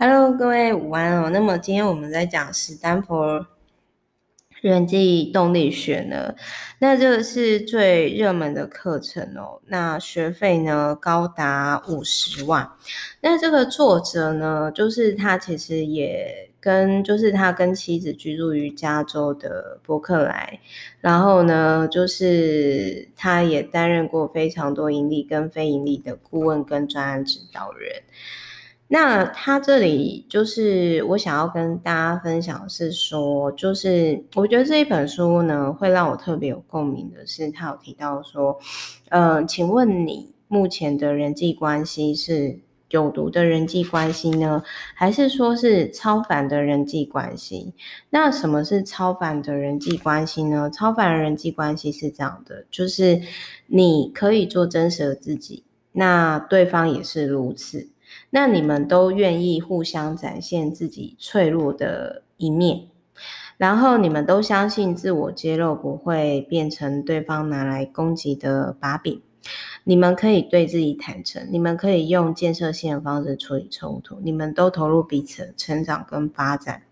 Hello，各位午安哦。那么今天我们在讲史丹佛人际动力学呢，那这个是最热门的课程哦。那学费呢高达五十万。那这个作者呢，就是他其实也跟，就是他跟妻子居住于加州的伯克莱，然后呢，就是他也担任过非常多盈利跟非盈利的顾问跟专案指导人。那他这里就是我想要跟大家分享是说，就是我觉得这一本书呢，会让我特别有共鸣的是，他有提到说，呃，请问你目前的人际关系是有毒的人际关系呢，还是说是超凡的人际关系？那什么是超凡的人际关系呢？超凡的人际关系是这样的，就是你可以做真实的自己，那对方也是如此。那你们都愿意互相展现自己脆弱的一面，然后你们都相信自我揭露不会变成对方拿来攻击的把柄。你们可以对自己坦诚，你们可以用建设性的方式处理冲突，你们都投入彼此的成长跟发展。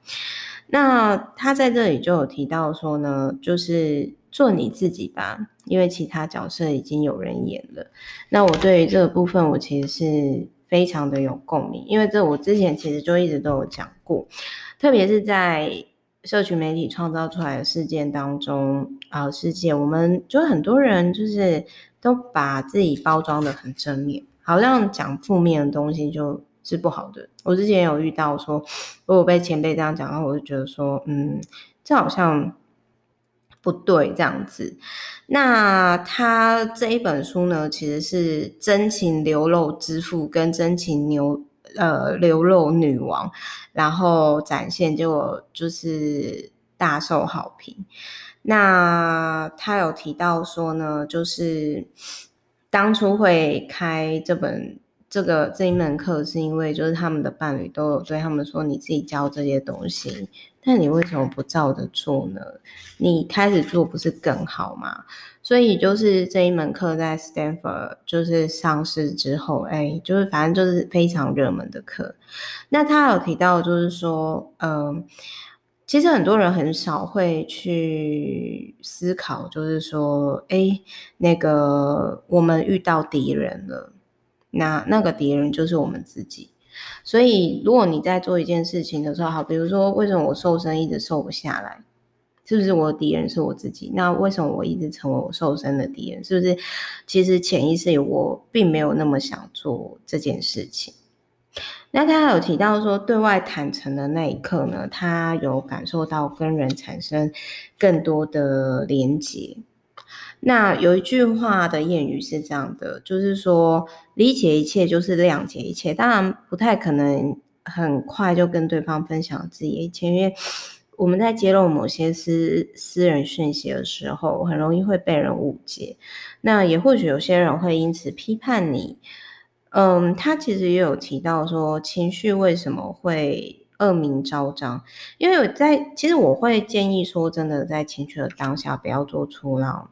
那他在这里就有提到说呢，就是做你自己吧，因为其他角色已经有人演了。那我对于这个部分，我其实是。非常的有共鸣，因为这我之前其实就一直都有讲过，特别是在社群媒体创造出来的事件当中啊、呃，世界我们就很多人就是都把自己包装得很正面，好像讲负面的东西就是不好的。我之前有遇到说，如果被前辈这样讲，然后我就觉得说，嗯，这好像。不对，这样子。那他这一本书呢，其实是真情流露之父跟真情流呃流露女王，然后展现，结果就是大受好评。那他有提到说呢，就是当初会开这本这个这一门课，是因为就是他们的伴侣都有对他们说，你自己教这些东西。但你为什么不照着做呢？你开始做不是更好吗？所以就是这一门课在 Stanford 就是上市之后，哎，就是反正就是非常热门的课。那他有提到就是说，嗯，其实很多人很少会去思考，就是说，哎，那个我们遇到敌人了，那那个敌人就是我们自己。所以，如果你在做一件事情的时候，好，比如说，为什么我瘦身一直瘦不下来？是不是我的敌人是我自己？那为什么我一直成为我瘦身的敌人？是不是其实潜意识里我并没有那么想做这件事情？那他有提到说，对外坦诚的那一刻呢，他有感受到跟人产生更多的连接。那有一句话的谚语是这样的，就是说理解一切就是谅解一切。当然不太可能很快就跟对方分享自己的一切，因为我们在揭露某些私私人讯息的时候，很容易会被人误解。那也或许有些人会因此批判你。嗯，他其实也有提到说，情绪为什么会恶名昭彰？因为我在其实我会建议说，真的在情绪的当下，不要做出让。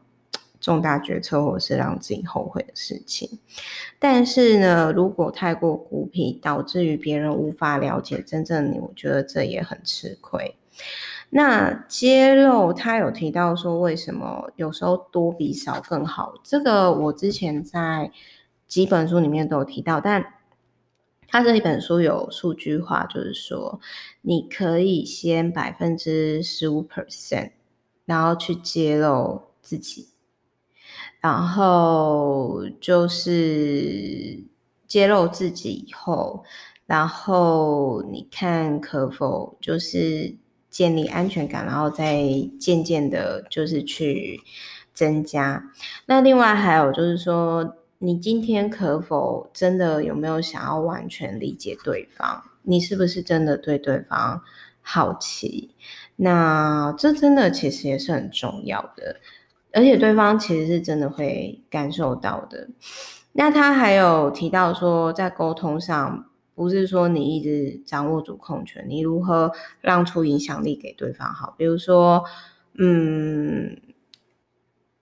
重大决策或是让自己后悔的事情，但是呢，如果太过孤僻，导致于别人无法了解真正你，我觉得这也很吃亏。那揭露他有提到说，为什么有时候多比少更好？这个我之前在几本书里面都有提到，但他这一本书有数据化，就是说你可以先百分之十五 percent，然后去揭露自己。然后就是揭露自己以后，然后你看可否就是建立安全感，然后再渐渐的，就是去增加。那另外还有就是说，你今天可否真的有没有想要完全理解对方？你是不是真的对对方好奇？那这真的其实也是很重要的。而且对方其实是真的会感受到的。那他还有提到说，在沟通上，不是说你一直掌握主控权，你如何让出影响力给对方好？比如说，嗯，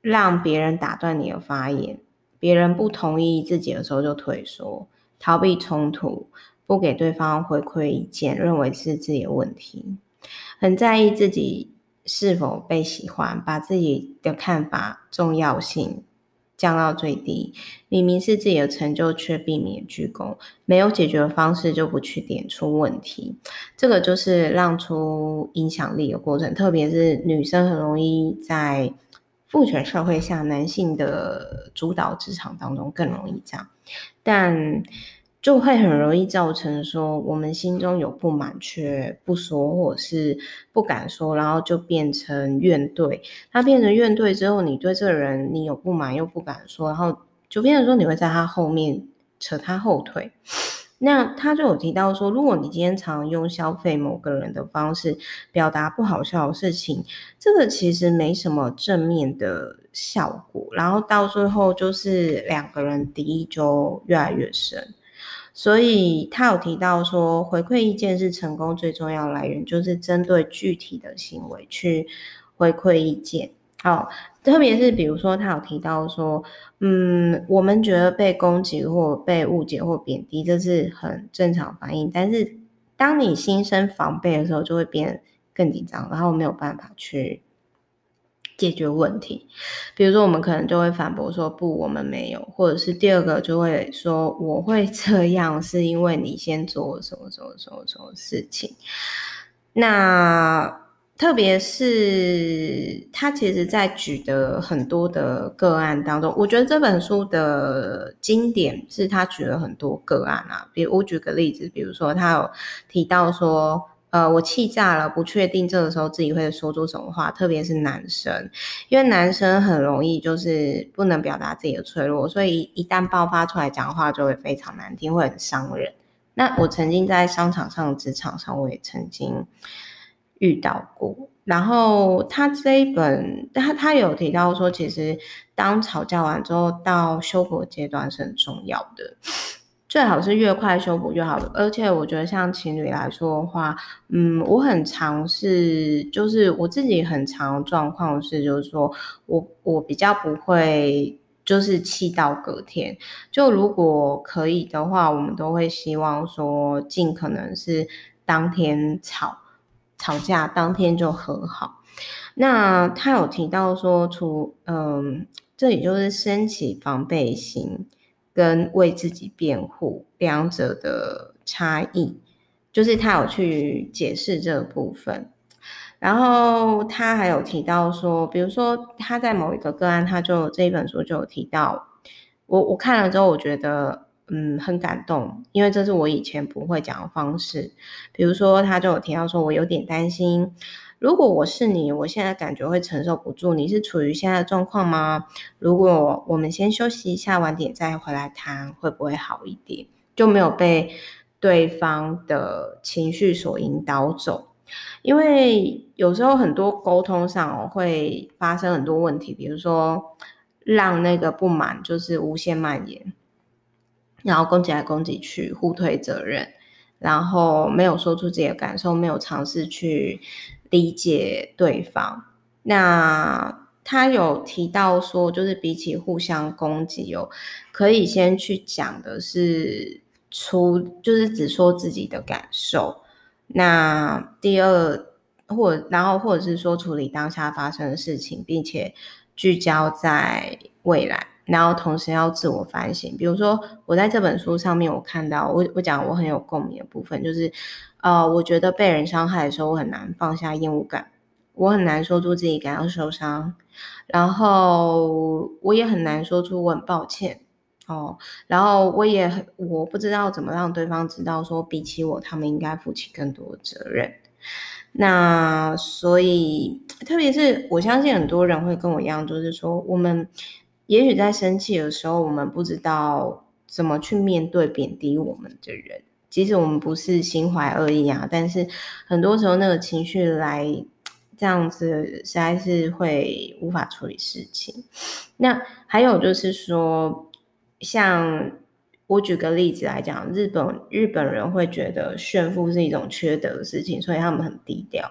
让别人打断你的发言，别人不同意自己的时候就退缩，逃避冲突，不给对方回馈意见，认为是自己的问题，很在意自己是否被喜欢，把自己的看法重要性降到最低。明明是自己的成就，却避免鞠躬，没有解决的方式就不去点出问题。这个就是让出影响力的过程，特别是女生很容易在父权社会下，男性的主导职场当中更容易这样，但。就会很容易造成说，我们心中有不满却不说，或者是不敢说，然后就变成怨怼。他变成怨怼之后，你对这个人你有不满又不敢说，然后就变成说你会在他后面扯他后腿。那他就有提到说，如果你今天常用消费某个人的方式表达不好笑的事情，这个其实没什么正面的效果，然后到最后就是两个人敌意就越来越深。所以他有提到说，回馈意见是成功最重要来源，就是针对具体的行为去回馈意见。好，特别是比如说他有提到说，嗯，我们觉得被攻击或被误解或贬低，这是很正常反应。但是当你心生防备的时候，就会变更紧张，然后没有办法去。解决问题，比如说我们可能就会反驳说不，我们没有，或者是第二个就会说我会这样是因为你先做什么什么什么什么事情。那特别是他其实在举的很多的个案当中，我觉得这本书的经典是他举了很多个案啊，比如我举个例子，比如说他有提到说。呃，我气炸了，不确定这个时候自己会说出什么话，特别是男生，因为男生很容易就是不能表达自己的脆弱，所以一旦爆发出来讲话就会非常难听，会很伤人。那我曾经在商场上、职场上，我也曾经遇到过。然后他这一本，他他有提到说，其实当吵架完之后，到修复阶段是很重要的。最好是越快修补越好，而且我觉得像情侣来说的话，嗯，我很尝试，就是我自己很常状况是，就是说我我比较不会就是气到隔天，就如果可以的话，我们都会希望说尽可能是当天吵吵架，当天就和好。那他有提到说，除嗯，这里就是升起防备心。跟为自己辩护两者的差异，就是他有去解释这个部分，然后他还有提到说，比如说他在某一个个案，他就这一本书就有提到，我我看了之后，我觉得嗯很感动，因为这是我以前不会讲的方式，比如说他就有提到说，我有点担心。如果我是你，我现在感觉会承受不住。你是处于现在的状况吗？如果我们先休息一下，晚点再回来谈，会不会好一点？就没有被对方的情绪所引导走。因为有时候很多沟通上会发生很多问题，比如说让那个不满就是无限蔓延，然后攻击来攻击去，互推责任，然后没有说出自己的感受，没有尝试去。理解对方，那他有提到说，就是比起互相攻击哦，可以先去讲的是出，就是只说自己的感受。那第二，或然后或者是说处理当下发生的事情，并且聚焦在未来，然后同时要自我反省。比如说，我在这本书上面，我看到我我讲我很有共鸣的部分，就是。呃，我觉得被人伤害的时候，我很难放下厌恶感，我很难说出自己感到受伤，然后我也很难说出我很抱歉哦，然后我也我不知道怎么让对方知道说，比起我，他们应该负起更多责任。那所以，特别是我相信很多人会跟我一样，就是说，我们也许在生气的时候，我们不知道怎么去面对贬低我们的人。即使我们不是心怀恶意啊，但是很多时候那个情绪来这样子，实在是会无法处理事情。那还有就是说，像我举个例子来讲，日本日本人会觉得炫富是一种缺德的事情，所以他们很低调。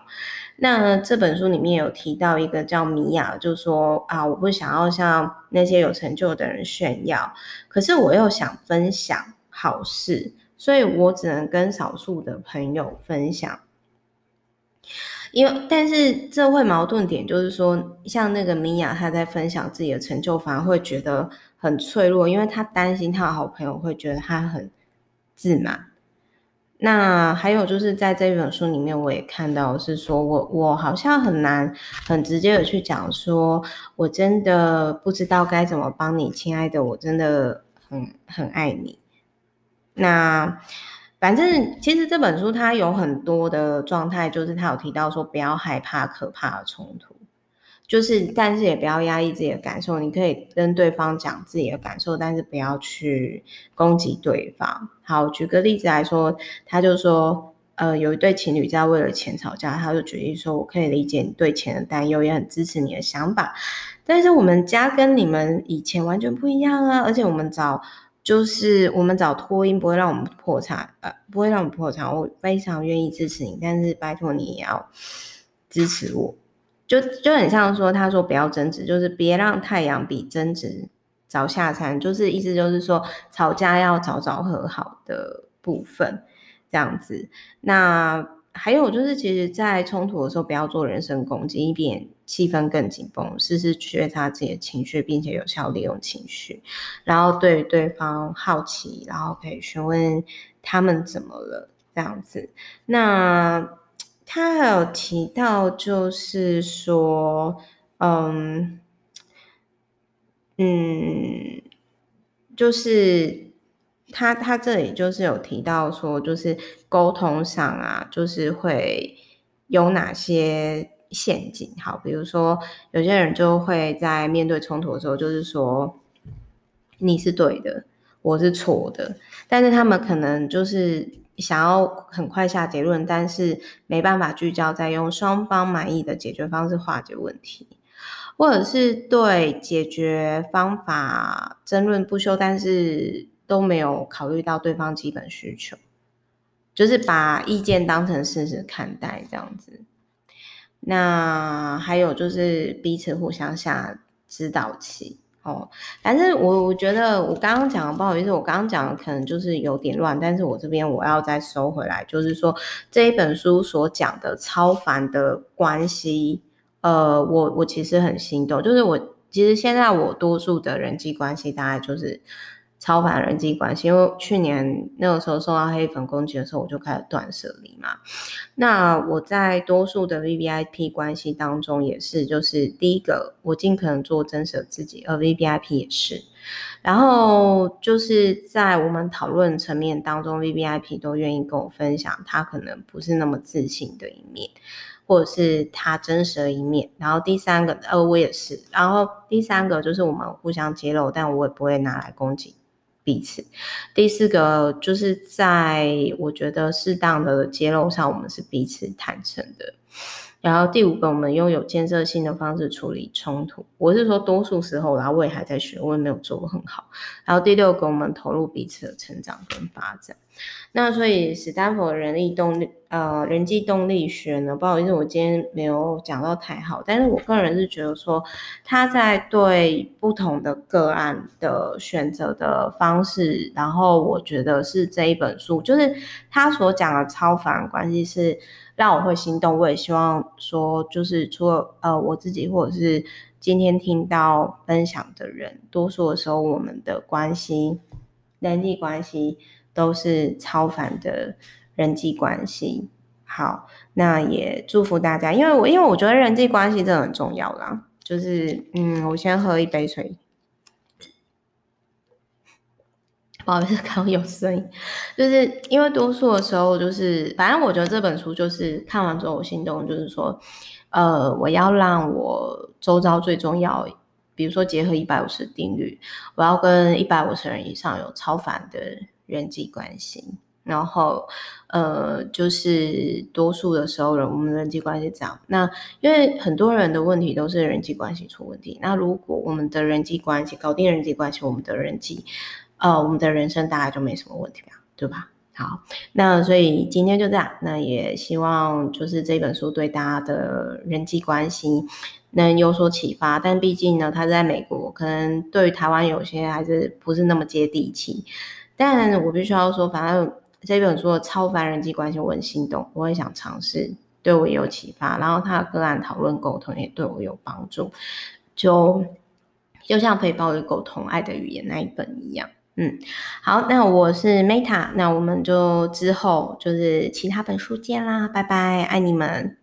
那这本书里面有提到一个叫米娅，就说啊，我不想要向那些有成就的人炫耀，可是我又想分享好事。所以我只能跟少数的朋友分享。因为，但是这会矛盾点就是说，像那个米娅，她在分享自己的成就，反而会觉得很脆弱，因为她担心她的好朋友会觉得她很自满。那还有就是在这本书里面，我也看到是说我我好像很难很直接的去讲说，我真的不知道该怎么帮你，亲爱的，我真的很很爱你。那反正其实这本书它有很多的状态，就是它有提到说不要害怕可怕的冲突。就是，但是也不要压抑自己的感受。你可以跟对方讲自己的感受，但是不要去攻击对方。好，举个例子来说，他就说，呃，有一对情侣在为了钱吵架，他就举例说，我可以理解你对钱的担忧，也很支持你的想法。但是我们家跟你们以前完全不一样啊，而且我们找就是我们找托婴不会让我们破产，呃，不会让我们破产。我非常愿意支持你，但是拜托你也要支持我。就就很像说，他说不要争执，就是别让太阳比争执早下山，就是意思就是说，吵架要早早和好的部分，这样子。那还有就是，其实，在冲突的时候，不要做人身攻击，以免气氛更紧绷。时时觉察自己的情绪，并且有效利用情绪，然后对对方好奇，然后可以询问他们怎么了，这样子。那。他还有提到，就是说，嗯嗯，就是他他这里就是有提到说，就是沟通上啊，就是会有哪些陷阱。好，比如说有些人就会在面对冲突的时候，就是说你是对的，我是错的，但是他们可能就是。想要很快下结论，但是没办法聚焦在用双方满意的解决方式化解问题，或者是对解决方法争论不休，但是都没有考虑到对方基本需求，就是把意见当成事实看待这样子。那还有就是彼此互相下指导棋。哦，反正我我觉得我刚刚讲的不好意思，我刚刚讲的可能就是有点乱，但是我这边我要再收回来，就是说这一本书所讲的超凡的关系，呃，我我其实很心动，就是我其实现在我多数的人际关系大概就是。超凡人际关系，因为去年那个时候受到黑粉攻击的时候，我就开始断舍离嘛。那我在多数的 VVIP 关系当中也是，就是第一个，我尽可能做真实的自己，而 VVIP 也是。然后就是在我们讨论层面当中，VVIP 都愿意跟我分享他可能不是那么自信的一面，或者是他真实的一面。然后第三个，呃，我也是。然后第三个就是我们互相揭露，但我也不会拿来攻击。彼此，第四个就是在我觉得适当的揭露上，我们是彼此坦诚的。然后第五个，我们用有建设性的方式处理冲突。我是说，多数时候，然后我也还在学，我也没有做得很好。然后第六个，我们投入彼此的成长跟发展。那所以史丹佛人力动力呃人际动力学呢，不好意思，我今天没有讲到太好，但是我个人是觉得说他在对不同的个案的选择的方式，然后我觉得是这一本书，就是他所讲的超凡关系是让我会心动。我也希望说，就是除了呃我自己或者是今天听到分享的人，多数的时候我们的关系人际关系。都是超凡的人际关系。好，那也祝福大家，因为我因为我觉得人际关系真的很重要啦。就是，嗯，我先喝一杯水。不好意思，刚刚有声音，就是因为多数的时候，就是反正我觉得这本书就是看完之后我心动，就是说，呃，我要让我周遭最重要，比如说结合一百五十定律，我要跟一百五十人以上有超凡的。人际关系，然后呃，就是多数的时候人，我们人际关系这样。那因为很多人的问题都是人际关系出问题。那如果我们的人际关系搞定人际关系，我们的人际呃，我们的人生大概就没什么问题了，对吧？好，那所以今天就这样。那也希望就是这本书对大家的人际关系能有所启发。但毕竟呢，它在美国，可能对于台湾有些还是不是那么接地气。但我必须要说，反正这本书的超凡人际关系，我很心动，我很想尝试，对我也有启发。然后他的个案讨论沟通也对我有帮助，就就像可以暴力沟通爱的语言那一本一样。嗯好那我是 meta 那我们就之后就是其他本书见啦拜拜爱你们。